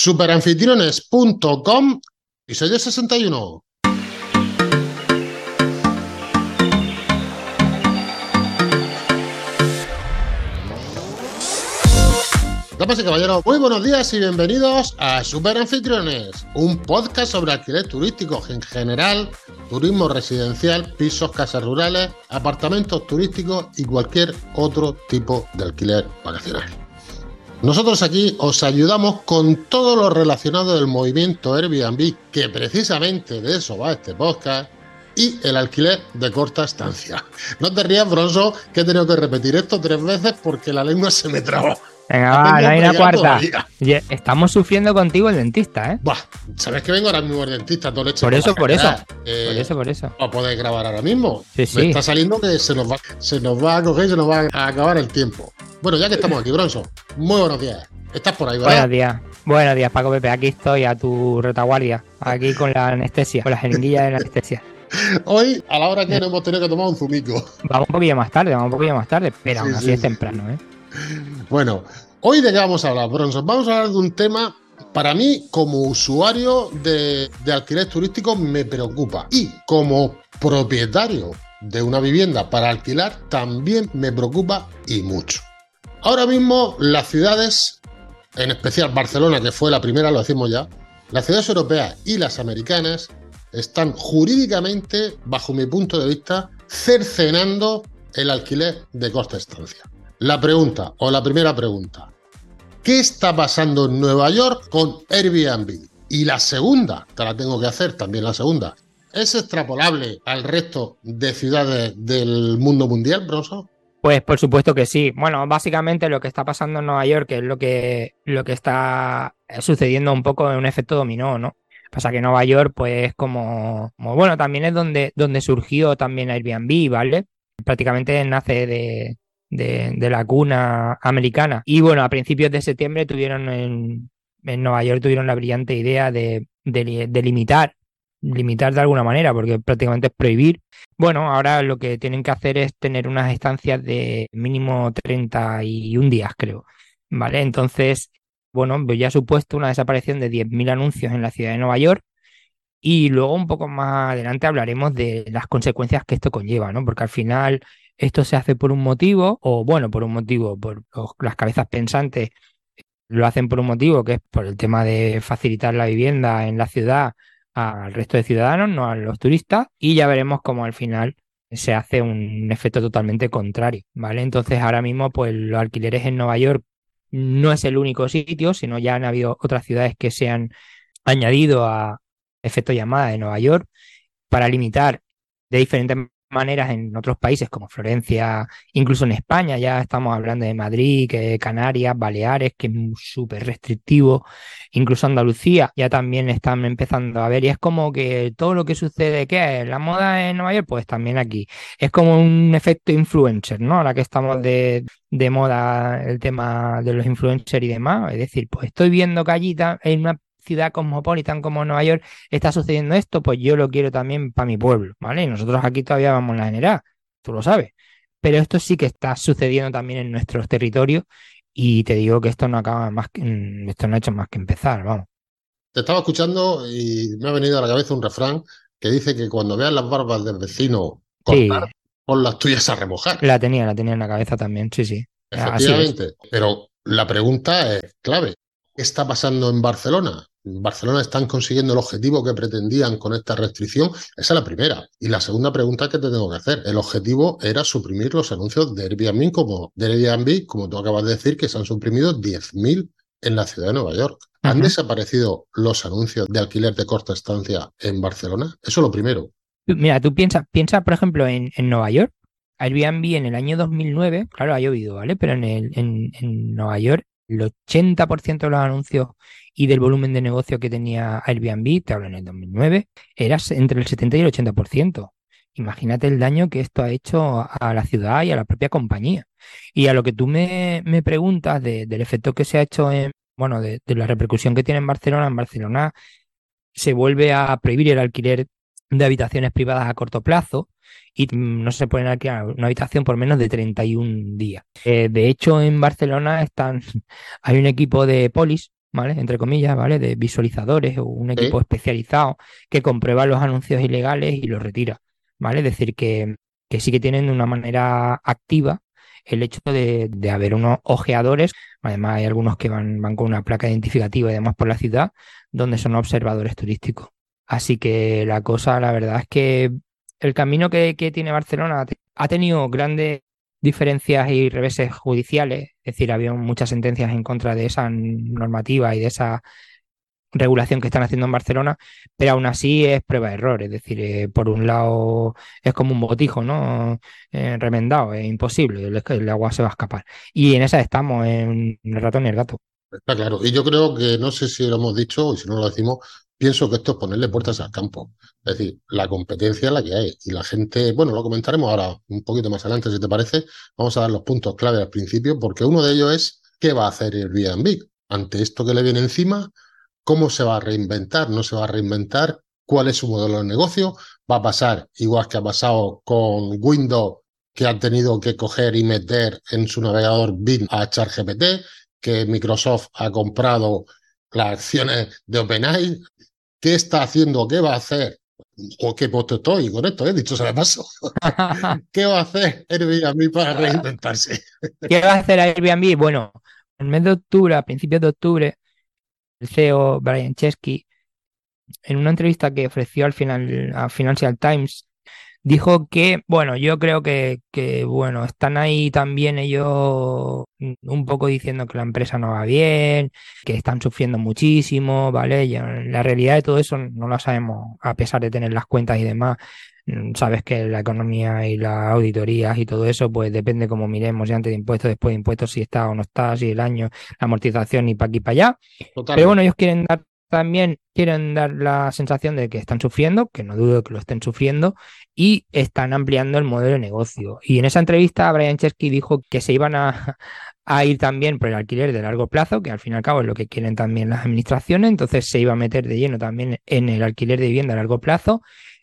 Superanfitriones.com, episodio 61. Damas y caballeros, muy buenos días y bienvenidos a Super Anfitriones, un podcast sobre alquiler turístico en general, turismo residencial, pisos, casas rurales, apartamentos turísticos y cualquier otro tipo de alquiler vacacional. Nosotros aquí os ayudamos con todo lo relacionado del movimiento Airbnb, que precisamente de eso va este podcast, y el alquiler de corta estancia. No te rías, Bronzo, que he tenido que repetir esto tres veces porque la lengua se me traba. Venga, va, no hay una cuarta. Estamos sufriendo contigo el dentista, ¿eh? Buah, ¿sabes que vengo ahora mismo el dentista? Todo por eso, por eso. Eh, por eso, por eso. Lo podéis grabar ahora mismo. Sí, sí. Me está saliendo que se nos, va, se nos va a coger se nos va a acabar el tiempo. Bueno, ya que estamos aquí, Bronzo, muy buenos días. Estás por ahí, ¿verdad? Buenos días. Buenos días, Paco Pepe. Aquí estoy a tu retaguardia. Aquí con la anestesia, con la jeringuilla de la anestesia. Hoy, a la hora que no hemos tenido que tomar un zumico. Vamos un poquillo más tarde, vamos un poquillo más tarde, pero aún así es temprano, ¿eh? Bueno, Hoy de qué vamos a hablar, Bronson. Vamos a hablar de un tema, para mí, como usuario de, alquiler turístico, me preocupa. Y como propietario de una vivienda para alquilar, también me preocupa y mucho. Ahora mismo, las ciudades, en especial Barcelona, que fue la primera, lo decimos ya, las ciudades europeas y las americanas están jurídicamente, bajo mi punto de vista, cercenando el alquiler de corta estancia. La pregunta, o la primera pregunta, ¿qué está pasando en Nueva York con Airbnb? Y la segunda, te la tengo que hacer también la segunda, ¿es extrapolable al resto de ciudades del mundo mundial, Broso? Pues por supuesto que sí. Bueno, básicamente lo que está pasando en Nueva York es lo que, lo que está sucediendo un poco en un efecto dominó, ¿no? Pasa que Nueva York, pues como, como, bueno, también es donde, donde surgió también Airbnb, ¿vale? Prácticamente nace de, de, la cuna americana. Y bueno, a principios de septiembre tuvieron en, en Nueva York tuvieron la brillante idea de, de, limitar, limitar de alguna manera, porque prácticamente es prohibir. Bueno, ahora lo que tienen que hacer es tener unas estancias de mínimo 31 días, creo. ¿Vale? Entonces, bueno, pues ya ha supuesto una desaparición de 10.000 anuncios en la ciudad de Nueva York. Y luego un poco más adelante hablaremos de las consecuencias que esto conlleva, ¿no? Porque al final esto se hace por un motivo, o bueno, por un motivo, por las cabezas pensantes lo hacen por un motivo, que es por el tema de facilitar la vivienda en la ciudad al resto de ciudadanos, no a los turistas, y ya veremos cómo al final se hace un efecto totalmente contrario, ¿vale? Entonces ahora mismo, pues los alquileres en Nueva York no es el único sitio, sino ya han habido otras ciudades que se han añadido a efecto llamada de Nueva York para limitar de diferentes maneras en otros países como Florencia, incluso en España, ya estamos hablando de Madrid, que Canarias, Baleares, que es súper restrictivo, incluso Andalucía ya también están empezando a ver y es como que todo lo que sucede, ¿qué es? La moda en Nueva York, pues también aquí. Es como un efecto influencer, ¿no? Ahora que estamos de, de moda el tema de los influencers y demás, es decir, pues estoy viendo que allí en una ciudad cosmopolitan como Nueva York está sucediendo esto, pues yo lo quiero también para mi pueblo, ¿vale? Y nosotros aquí todavía vamos en la general, tú lo sabes. Pero esto sí que está sucediendo también en nuestros territorios y te digo que esto no acaba más que, mm, esto no ha hecho más que empezar, vamos. Te estaba escuchando y me ha venido a la cabeza un refrán que dice que cuando veas las barbas del vecino cortar, pon las tuyas a remojar. La tenía, la tenía en la cabeza también, sí, sí. Efectivamente. Pero la pregunta es clave. ¿Qué está pasando en Barcelona? Barcelona están consiguiendo el objetivo que pretendían con esta restricción? Esa es la primera. Y la segunda pregunta que te tengo que hacer. El objetivo era suprimir los anuncios de Airbnb, como, de Airbnb, como tú acabas de decir, que se han suprimido 10.000 en la ciudad de Nueva York. ¿Han desaparecido los anuncios de alquiler de corta estancia en Barcelona? Eso es lo primero. Mira, tú piensas, piensa, por ejemplo, en, en, Nueva York. Airbnb en el año 2009, claro, ha llovido, ¿vale? Pero en, el, en, en Nueva York, el 80% de los anuncios y del volumen de negocio que tenía Airbnb, te hablo en el 2009, era entre el 70 y el 80%. Imagínate el daño que esto ha hecho a la ciudad y a la propia compañía. Y a lo que tú me, preguntas del efecto que se ha hecho en, bueno, de, la repercusión que tiene en Barcelona, en Barcelona se vuelve a prohibir el alquiler de habitaciones privadas a corto plazo y no se puede alquilar una habitación por menos de 31 días. Eh, de hecho, en Barcelona están, hay un equipo de polis ¿vale? Entre comillas, ¿vale? De visualizadores o un equipo especializado que comprueba los anuncios ilegales y los retira, ¿vale? Es decir, que, que sí que tienen de una manera activa el hecho de, de, haber unos ojeadores, además hay algunos que van, van con una placa identificativa y demás por la ciudad, donde son observadores turísticos. Así que la cosa, la verdad es que el camino que, que tiene Barcelona ha tenido grandes diferencias y reveses judiciales, es decir, había muchas sentencias en contra de esa normativa y de esa regulación que están haciendo en Barcelona, pero aún así es prueba de error, es decir, eh, por un lado es como un botijo, ¿no? Eh, remendado, es imposible, el, agua se va a escapar. Y en esa estamos, en el ratón y el gato. Está claro, y yo creo que, no sé si lo hemos dicho, y si no lo decimos, pienso que esto es ponerle puertas al campo. Es decir, la competencia es la que hay. Y la gente, bueno, lo comentaremos ahora un poquito más adelante, si te parece. Vamos a dar los puntos clave al principio, porque uno de ellos es qué va a hacer Airbnb ante esto que le viene encima, cómo se va a reinventar, no se va a reinventar, cuál es su modelo de negocio. Va a pasar igual que ha pasado con Windows, que han tenido que coger y meter en su navegador Bing a ChatGPT, que Microsoft ha comprado las acciones de OpenAI, qué está haciendo, qué va a hacer, o qué puesto estoy con esto, he dicho se me pasó. ¿Qué va a hacer Airbnb para reinventarse? ¿Qué va a hacer Airbnb? Bueno, en el mes de octubre, a principios de octubre, el CEO Brian Chesky, en una entrevista que ofreció al final a Financial Times, dijo que, bueno, yo creo que, que, bueno, están ahí también ellos un poco diciendo que la empresa no va bien, que están sufriendo muchísimo, ¿vale? Y la realidad de todo eso no la sabemos, a pesar de tener las cuentas y demás. Mm, sabes que la economía y las auditorías y todo eso, pues depende como miremos, ya antes de impuestos, después de impuestos, si está o no está, si el año, la amortización y para aquí para allá. Pero bueno, ellos quieren dar también quieren dar la sensación de que están sufriendo, que no dudo que lo estén sufriendo, y están ampliando el modelo de negocio. Y en esa entrevista, Brian Chesky dijo que se iban a, a, ir también por el alquiler de largo plazo, que al fin y al cabo es lo que quieren también las administraciones, entonces se iba a meter de lleno también en el alquiler de vivienda a largo plazo.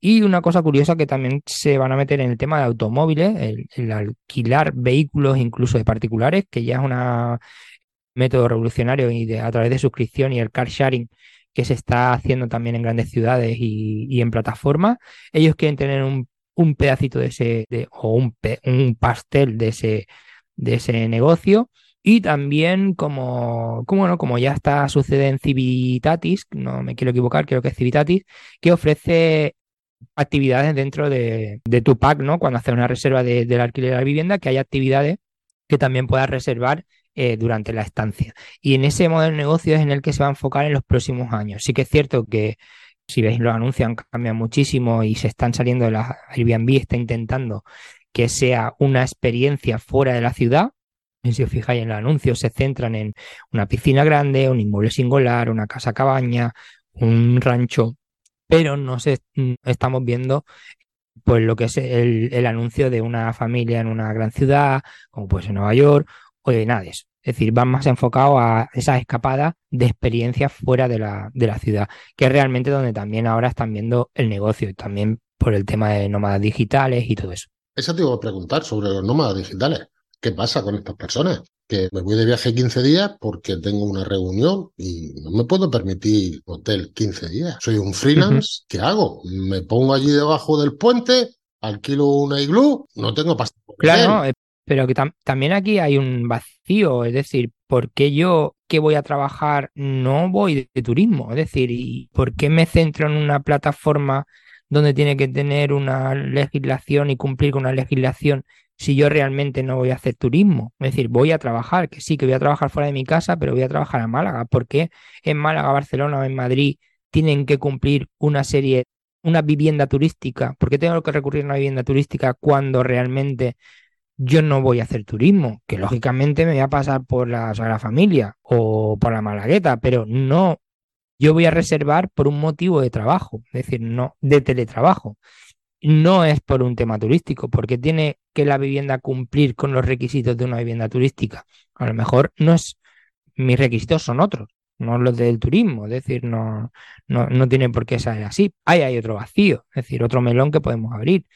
Y una cosa curiosa que también se van a meter en el tema de automóviles, el, el alquilar vehículos incluso de particulares, que ya es un método revolucionario y de, a través de suscripción y el car sharing que se está haciendo también en grandes ciudades y, en plataformas. Ellos quieren tener un, un pedacito de ese, de, o un, un, pastel de ese, de ese negocio. Y también, como, como, no, como ya está sucede en Civitatis, no me quiero equivocar, creo que es Civitatis, que ofrece actividades dentro de, de tu pack, ¿no? Cuando haces una reserva de, del alquiler de la vivienda, que hay actividades que también puedas reservar eh, durante la estancia. Y en ese modelo de negocio es en el que se va a enfocar en los próximos años. Sí que es cierto que si veis los anuncios han cambiado muchísimo y se están saliendo de la Airbnb, está intentando que sea una experiencia fuera de la ciudad. Y si os fijáis en los anuncios, se centran en una piscina grande, un inmueble singular, una casa cabaña, un rancho, pero no se, mm, estamos viendo pues lo que es el, el, anuncio de una familia en una gran ciudad, como puede ser Nueva York, o de nada de eso. Es decir, van más enfocados a esas escapadas de experiencias fuera de la, de la ciudad, que es realmente donde también ahora están viendo el negocio, y también por el tema de nómadas digitales y todo eso. Eso te iba a preguntar sobre los nómadas digitales. ¿Qué pasa con estas personas? Que me voy de viaje 15 días porque tengo una reunión y no me puedo permitir hotel 15 días. Soy un freelance. ¿Qué hago? Me pongo allí debajo del puente, alquilo una iglú, no tengo pasta. Claro, pero que también aquí hay un vacío, es decir, ¿por qué yo que voy a trabajar no voy de, turismo? Es decir, ¿y por qué me centro en una plataforma donde tiene que tener una legislación y cumplir con una legislación si yo realmente no voy a hacer turismo? Es decir, voy a trabajar, que sí, que voy a trabajar fuera de mi casa, pero voy a trabajar a Málaga. ¿Por qué en Málaga, Barcelona o en Madrid tienen que cumplir una serie una vivienda turística, ¿por qué tengo que recurrir a una vivienda turística cuando realmente yo no voy a hacer turismo, que lógicamente me voy a pasar por la Sagrada Familia o por la Malagueta, pero no, yo voy a reservar por un motivo de trabajo, es decir, no de teletrabajo. No es por un tema turístico, porque tiene que la vivienda cumplir con los requisitos de una vivienda turística. A lo mejor no es, mis requisitos son otros, no los del turismo, es decir, no, no, no tiene por qué ser así. Ahí hay otro vacío, es decir, otro melón que podemos abrir,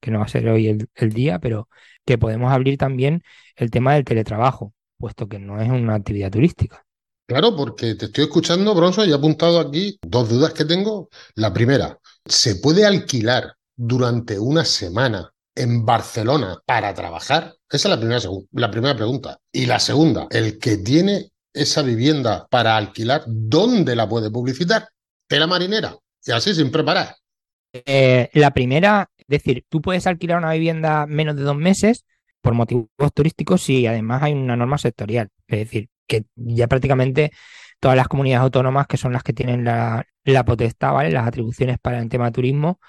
que no va a ser hoy el, el día, pero que podemos abrir también el tema del teletrabajo, puesto que no es una actividad turística. Claro, porque te estoy escuchando, Bronson, y he apuntado aquí dos dudas que tengo. La primera, ¿se puede alquilar durante una semana en Barcelona para trabajar? Esa es la primera, la primera pregunta. Y la segunda, el que tiene esa vivienda para alquilar, ¿dónde la puede publicitar? la marinera. Y así sin preparar. Eh, la primera, es decir, tú puedes alquilar una vivienda menos de dos meses por motivos turísticos y además hay una norma sectorial. Es decir, que ya prácticamente todas las comunidades autónomas que son las que tienen la, potestad, ¿vale? Las atribuciones para el tema turismo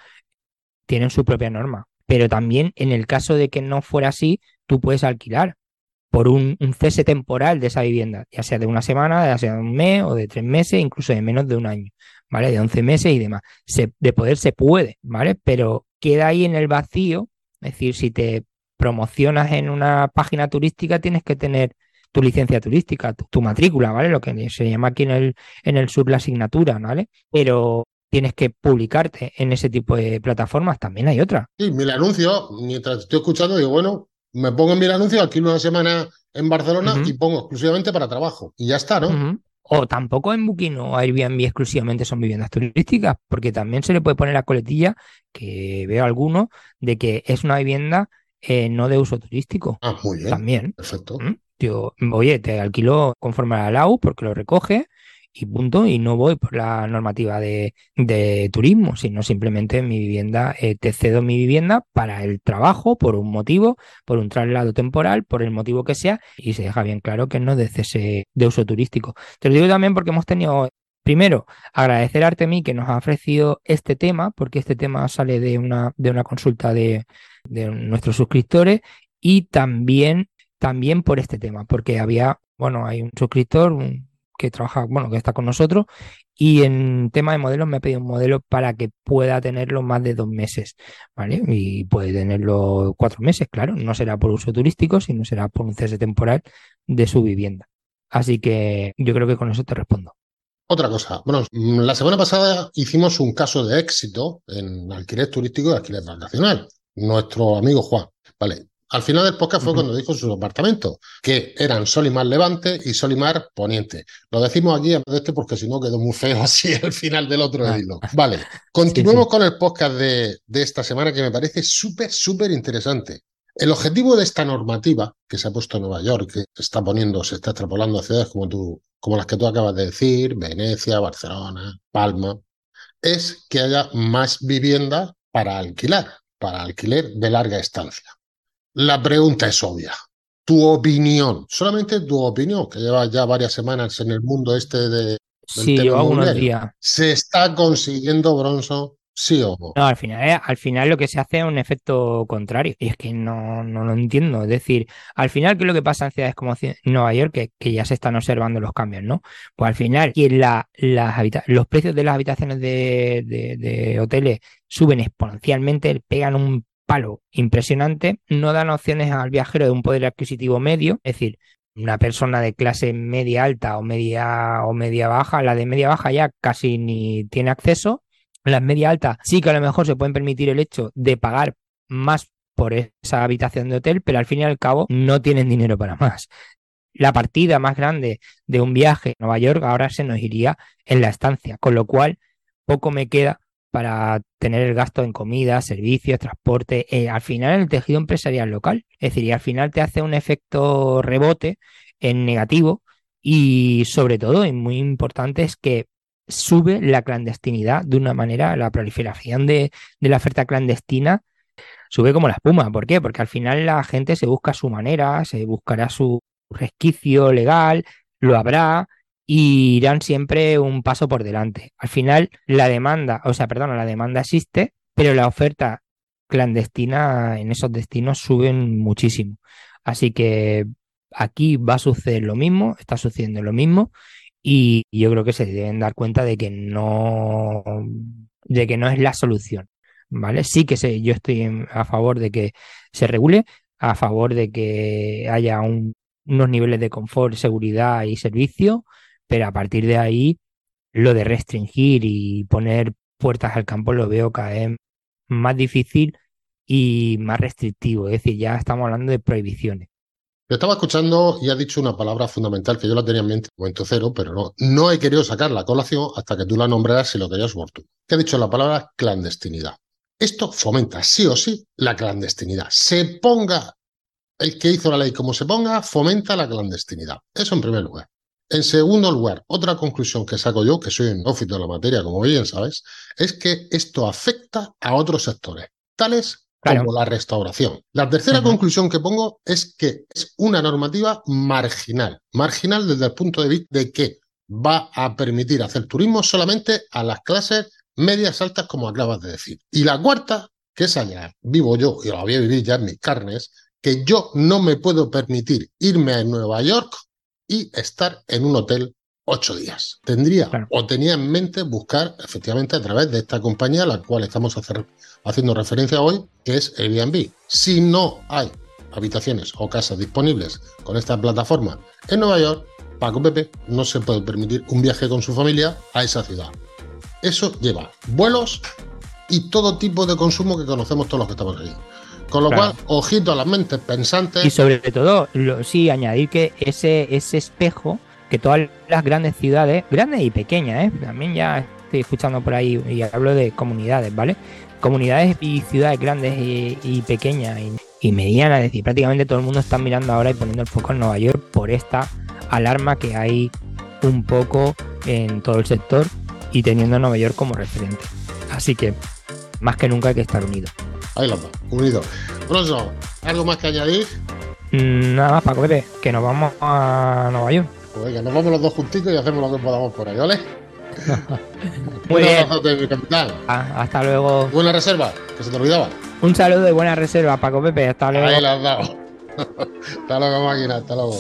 tienen su propia norma. Pero también en el caso de que no fuera así, tú puedes alquilar por un, cese temporal de esa vivienda, ya sea de una semana, ya sea de un mes o de tres meses, incluso de menos de un año, ¿vale? De 11 meses y demás. de poder se puede, ¿vale? Pero queda ahí en el vacío, es decir, si te promocionas en una página turística, tienes que tener tu licencia turística, tu, matrícula, ¿vale? Lo que se llama aquí en el, en el sur la asignatura, ¿vale? Pero tienes que publicarte en ese tipo de plataformas, también hay otra. Sí, mi anuncio, mientras estoy escuchando, digo, bueno, me pongo en mi anuncio, alquilo una semana en Barcelona y pongo exclusivamente para trabajo. Y ya está, ¿no? O tampoco en Booking o Airbnb exclusivamente son viviendas turísticas, porque también se le puede poner la coletilla, que veo algunos, de que es una vivienda eh, no de uso turístico. Ah, muy bien. También. Perfecto. Yo, oye, te alquilo conforme a la LAU porque lo recoge y punto, y no voy por la normativa de, turismo, sino simplemente mi vivienda, eh, te cedo mi vivienda para el trabajo, por un motivo, por un traslado temporal, por el motivo que sea, y se deja bien claro que no de cese de uso turístico. Te lo digo también porque hemos tenido Primero, agradecer a Artemi que nos ha ofrecido este tema, porque este tema sale de una, de una consulta de, de nuestros suscriptores y también, también por este tema, porque había, bueno, hay un suscriptor, un, que trabaja, bueno, que está con nosotros, y en tema de modelos me ha pedido un modelo para que pueda tenerlo más de dos meses, ¿vale? Y puede tenerlo cuatro meses, claro, no será por uso turístico, sino será por un cese temporal de su vivienda. Así que yo creo que con eso te respondo. Otra cosa, bueno, la semana pasada hicimos un caso de éxito en alquiler turístico y alquiler vacacional. Nuestro amigo Juan, ¿vale? Al final del podcast fue cuando dijo sus apartamentos, que eran Solimar Levante y Solimar Poniente. Lo decimos aquí de este porque si no quedó muy feo así al final del otro hilo. Ah. Vale, continuemos con el podcast de, de esta semana que me parece súper, súper interesante. El objetivo de esta normativa que se ha puesto en Nueva York, que se está poniendo, se está extrapolando a ciudades como, tú, como las que tú acabas de decir, Venecia, Barcelona, Palma, es que haya más vivienda para alquilar, para alquiler de larga estancia. La pregunta es obvia. Tu opinión, solamente tu opinión, que lleva ya varias semanas en el mundo este de... Sí, yo unos días. ¿Se está consiguiendo, Bronson? ¿Sí o no? No, al final, eh, al final lo que se hace es un efecto contrario. Y es que no, no lo entiendo. Es decir, al final, ¿qué es lo que pasa en ciudades como Nueva York? Que, que ya se están observando los cambios, ¿no? Pues al final, la, las los precios de las habitaciones de, de hoteles suben exponencialmente, pegan un palo impresionante, no dan opciones al viajero de un poder adquisitivo medio, es decir, una persona de clase media alta o media o media baja, la de media baja ya casi ni tiene acceso, las media alta sí que a lo mejor se pueden permitir el hecho de pagar más por esa habitación de hotel, pero al fin y al cabo no tienen dinero para más. La partida más grande de un viaje a Nueva York ahora se nos iría en la estancia, con lo cual poco me queda para tener el gasto en comida, servicios, transporte, eh, al final el tejido empresarial local. Es decir, y al final te hace un efecto rebote en negativo y sobre todo, y muy importante, es que sube la clandestinidad de una manera, la proliferación de, de la oferta clandestina sube como la espuma. ¿Por qué? Porque al final la gente se busca su manera, se buscará su resquicio legal, lo habrá, y irán siempre un paso por delante. Al final, la demanda, o sea, perdón, la demanda existe, pero la oferta clandestina en esos destinos suben muchísimo. Así que aquí va a suceder lo mismo, está sucediendo lo mismo, y yo creo que se deben dar cuenta de que no, de que no es la solución. ¿Vale? Sí que sé, yo estoy a favor de que se regule, a favor de que haya unos niveles de confort, seguridad y servicio, pero a partir de ahí lo de restringir y poner puertas al campo lo veo cada vez más difícil y más restrictivo, es decir, ya estamos hablando de prohibiciones. Te estaba escuchando y has dicho una palabra fundamental que yo la tenía en mente en momento cero, pero no, no he querido sacar la colación hasta que tú la nombraras y lo querías oportuno. Que ha dicho la palabra clandestinidad. Esto fomenta sí o sí la clandestinidad. Se ponga el que hizo la ley como se ponga, fomenta la clandestinidad. Eso en primer lugar. En segundo lugar, otra conclusión que saco yo, que soy un ófito de la materia, como bien sabes, es que esto afecta a otros sectores, tales como la restauración. La tercera conclusión que pongo es que es una normativa marginal. Marginal desde el punto de vista de que va a permitir hacer turismo solamente a las clases medias altas, como acabas de decir. Y la cuarta, que es allá, vivo yo y lo voy a vivir ya en mis carnes, que yo no me puedo permitir irme a Nueva York y estar en un hotel ocho días. Tendría o tenía en mente buscar efectivamente a través de esta compañía a la cual estamos haciendo referencia hoy, que es Airbnb. Si no hay habitaciones o casas disponibles con esta plataforma en Nueva York, Paco Pepe no se puede permitir un viaje con su familia a esa ciudad. Eso lleva vuelos y todo tipo de consumo que conocemos todos los que estamos ahí. Con lo cual, ojito a las mentes pensantes. Y sobre todo, sí, añadir que ese, ese espejo que todas las grandes ciudades, grandes y pequeñas, ¿eh? también ya estoy escuchando por ahí y hablo de comunidades, ¿vale? Comunidades y ciudades grandes y, pequeñas y, medianas, es decir, prácticamente todo el mundo está mirando ahora y poniendo el foco en Nueva York por esta alarma que hay un poco en todo el sector y teniendo a Nueva York como referente. Así que más que nunca hay que estar unidos. Ahí lo va, unidos. Bronzo, ¿algo más que añadir? Mm, nada más, Paco Pepe, que nos vamos a Nueva York. Pues venga, nos vamos los dos juntitos y hacemos lo que podamos por ahí, ¿vale? Muy bien. Ah, hasta luego. Buena reserva, que se te olvidaba. Un saludo y buena reserva, Paco Pepe. Hasta luego. Ahí la has dado. hasta luego, máquina. Hasta luego.